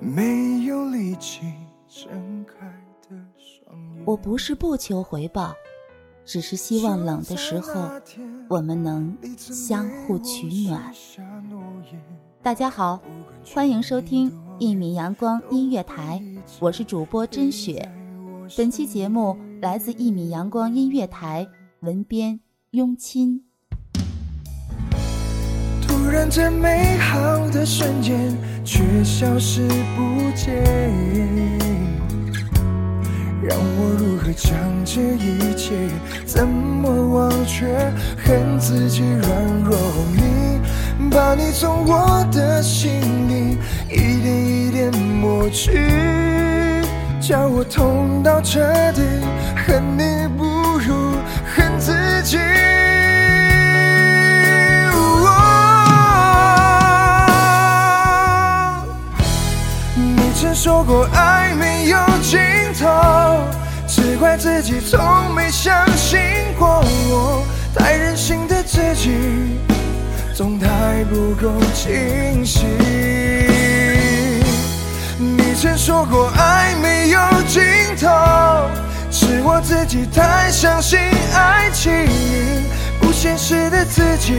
没有力气睁开的双眼。我不是不求回报，只是希望冷的时候我们能相互取暖。大家好，欢迎收听一米阳光音乐台，我是主播甄雪。本期节目。来自一米阳光音乐台，文编雍亲。突然间，美好的瞬间却消失不见，让我如何将这一切怎么忘却？恨自己软弱，你把你从我的心里一点一点抹去。叫我痛到彻底，恨你不自己从没相信过我，太任性的自己，总太不够清醒。曾说过爱没有尽头，是我自己太相信爱情，不现实的自己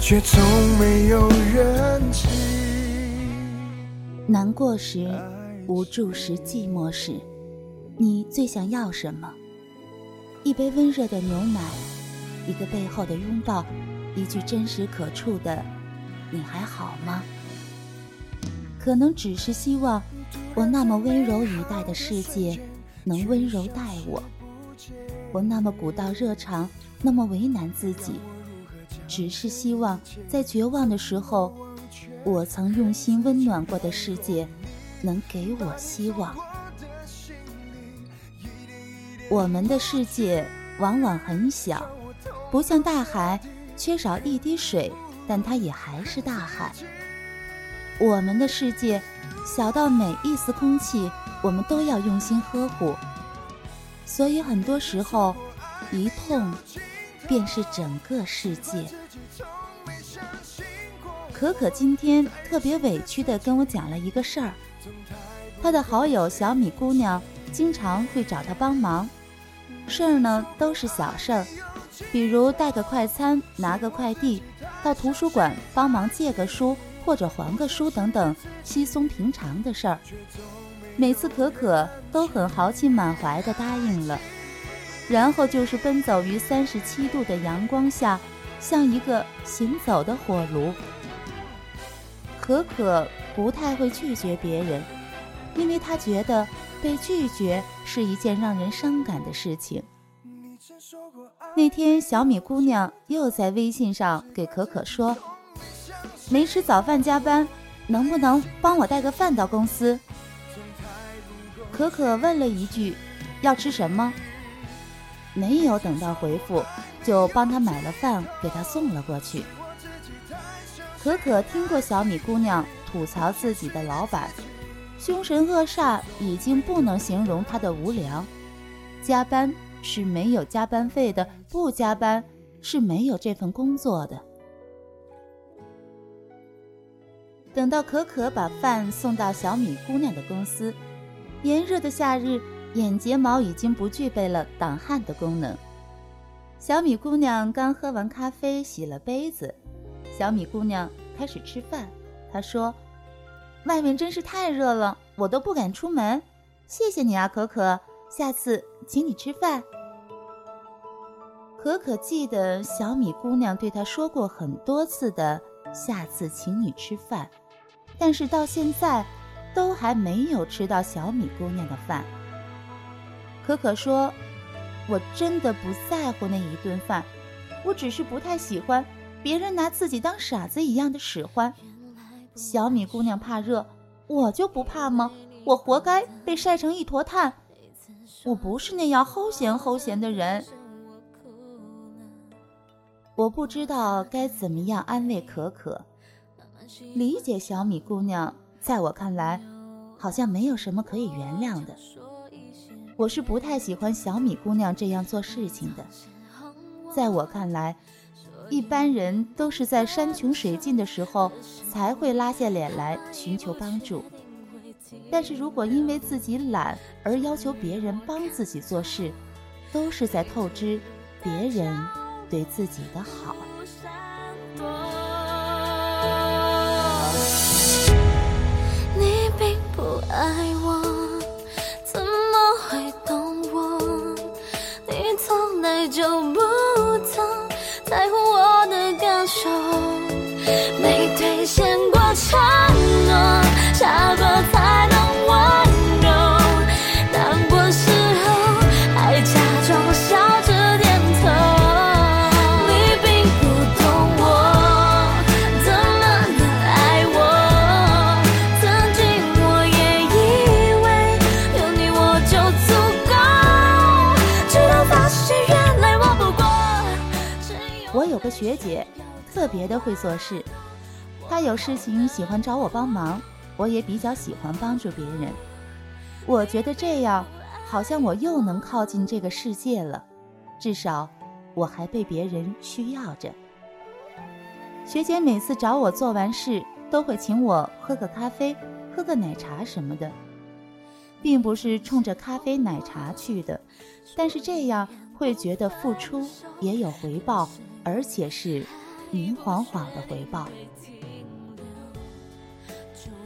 却从没有认清。难过时，无助时，寂寞时，你最想要什么？一杯温热的牛奶，一个背后的拥抱，一句真实可触的“你还好吗？”可能只是希望，我那么温柔以待的世界，能温柔待我。我那么古道热肠，那么为难自己，只是希望，在绝望的时候，我曾用心温暖过的世界，能给我希望。我们的世界往往很小，不像大海，缺少一滴水，但它也还是大海。我们的世界小到每一丝空气，我们都要用心呵护。所以很多时候，一痛便是整个世界。可可今天特别委屈地跟我讲了一个事儿，她的好友小米姑娘经常会找她帮忙，事儿呢都是小事儿，比如带个快餐、拿个快递，到图书馆帮忙借个书。或者还个书等等稀松平常的事儿，每次可可都很豪气满怀地答应了，然后就是奔走于三十七度的阳光下，像一个行走的火炉。可可不太会拒绝别人，因为他觉得被拒绝是一件让人伤感的事情。那天小米姑娘又在微信上给可可说。没吃早饭加班，能不能帮我带个饭到公司？可可问了一句：“要吃什么？”没有等到回复，就帮她买了饭给她送了过去。可可听过小米姑娘吐槽自己的老板，凶神恶煞已经不能形容他的无良。加班是没有加班费的，不加班是没有这份工作的。等到可可把饭送到小米姑娘的公司，炎热的夏日，眼睫毛已经不具备了挡汗的功能。小米姑娘刚喝完咖啡，洗了杯子。小米姑娘开始吃饭。她说：“外面真是太热了，我都不敢出门。谢谢你啊，可可，下次请你吃饭。”可可记得小米姑娘对她说过很多次的“下次请你吃饭”。但是到现在，都还没有吃到小米姑娘的饭。可可说：“我真的不在乎那一顿饭，我只是不太喜欢别人拿自己当傻子一样的使唤。”小米姑娘怕热，我就不怕吗？我活该被晒成一坨炭。我不是那样齁咸齁咸的人。我不知道该怎么样安慰可可。理解小米姑娘，在我看来，好像没有什么可以原谅的。我是不太喜欢小米姑娘这样做事情的。在我看来，一般人都是在山穷水尽的时候才会拉下脸来寻求帮助。但是如果因为自己懒而要求别人帮自己做事，都是在透支别人对自己的好。个学姐特别的会做事，她有事情喜欢找我帮忙，我也比较喜欢帮助别人。我觉得这样好像我又能靠近这个世界了，至少我还被别人需要着。学姐每次找我做完事，都会请我喝个咖啡、喝个奶茶什么的，并不是冲着咖啡奶茶去的，但是这样会觉得付出也有回报。而且是明晃晃的回报。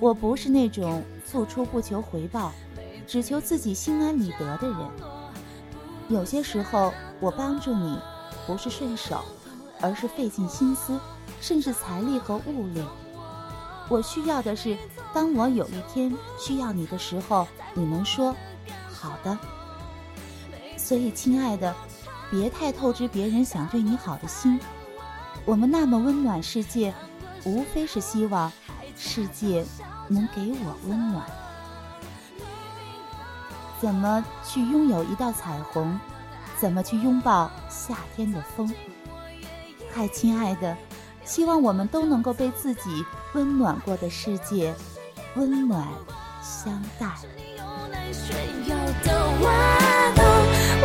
我不是那种付出不求回报，只求自己心安理得的人。有些时候，我帮助你，不是顺手，而是费尽心思，甚至财力和物力。我需要的是，当我有一天需要你的时候，你能说“好的”。所以，亲爱的。别太透支别人想对你好的心。我们那么温暖世界，无非是希望世界能给我温暖。怎么去拥有一道彩虹？怎么去拥抱夏天的风？嗨，亲爱的，希望我们都能够被自己温暖过的世界温暖相待。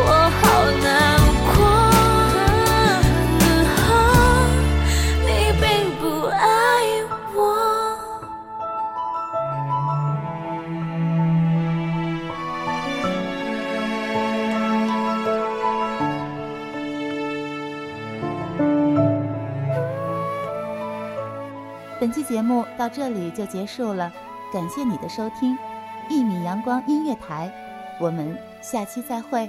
我好难过，你并不爱我。本期节目到这里就结束了，感谢你的收听，一米阳光音乐台，我们下期再会。